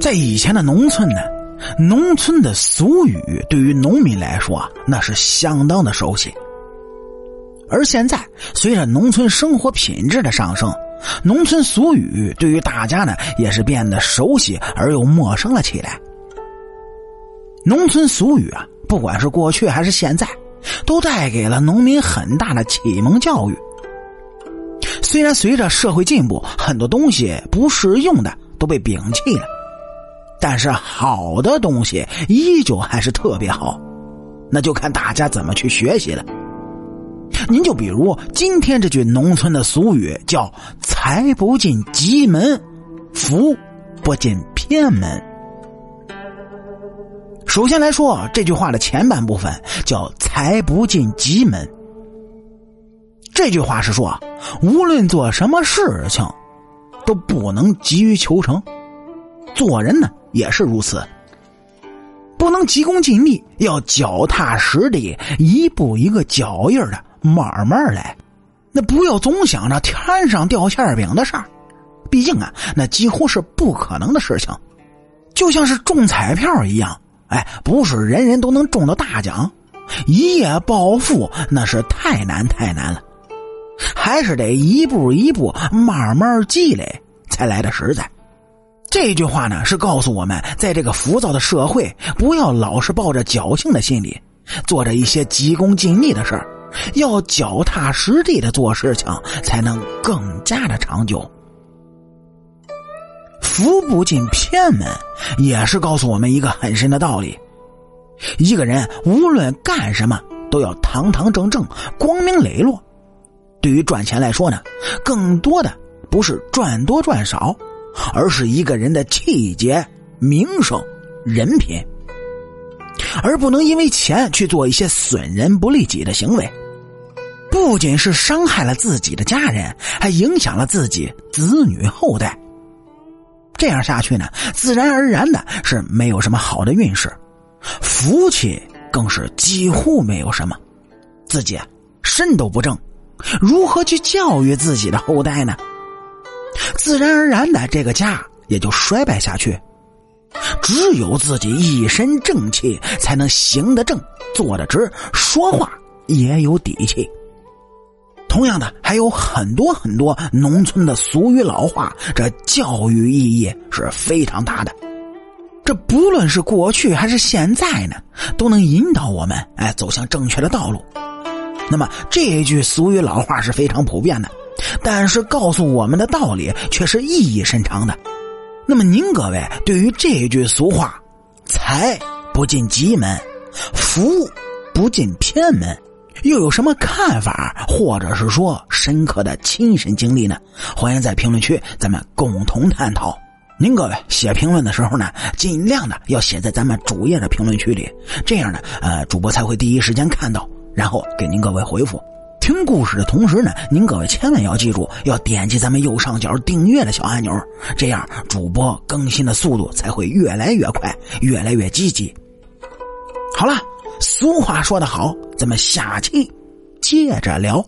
在以前的农村呢，农村的俗语对于农民来说那是相当的熟悉。而现在，随着农村生活品质的上升，农村俗语对于大家呢也是变得熟悉而又陌生了起来。农村俗语啊，不管是过去还是现在，都带给了农民很大的启蒙教育。虽然随着社会进步，很多东西不适用的都被摒弃了，但是好的东西依旧还是特别好，那就看大家怎么去学习了。您就比如今天这句农村的俗语，叫“财不进急门，福不进偏门”。首先来说，这句话的前半部分叫“财不进急门”。这句话是说，无论做什么事情，都不能急于求成，做人呢也是如此，不能急功近利，要脚踏实地，一步一个脚印的。慢慢来，那不要总想着天上掉馅饼的事儿，毕竟啊，那几乎是不可能的事情。就像是中彩票一样，哎，不是人人都能中到大奖，一夜暴富那是太难太难了，还是得一步一步慢慢积累才来的实在。这句话呢，是告诉我们，在这个浮躁的社会，不要老是抱着侥幸的心理，做着一些急功近利的事儿。要脚踏实地的做事情，才能更加的长久。福不进偏门，也是告诉我们一个很深的道理：一个人无论干什么，都要堂堂正正、光明磊落。对于赚钱来说呢，更多的不是赚多赚少，而是一个人的气节、名声、人品，而不能因为钱去做一些损人不利己的行为。不仅是伤害了自己的家人，还影响了自己子女后代。这样下去呢，自然而然的是没有什么好的运势，福气更是几乎没有什么。自己身都不正，如何去教育自己的后代呢？自然而然的，这个家也就衰败下去。只有自己一身正气，才能行得正、坐得直，说话也有底气。同样的，还有很多很多农村的俗语老话，这教育意义是非常大的。这不论是过去还是现在呢，都能引导我们哎走向正确的道路。那么这一句俗语老话是非常普遍的，但是告诉我们的道理却是意义深长的。那么您各位对于这句俗话“财不进急门，福不进偏门”。又有什么看法，或者是说深刻的亲身经历呢？欢迎在评论区咱们共同探讨。您各位写评论的时候呢，尽量的要写在咱们主页的评论区里，这样呢，呃，主播才会第一时间看到，然后给您各位回复。听故事的同时呢，您各位千万要记住，要点击咱们右上角订阅的小按钮，这样主播更新的速度才会越来越快，越来越积极。好了。俗话说得好，咱们下期接着聊。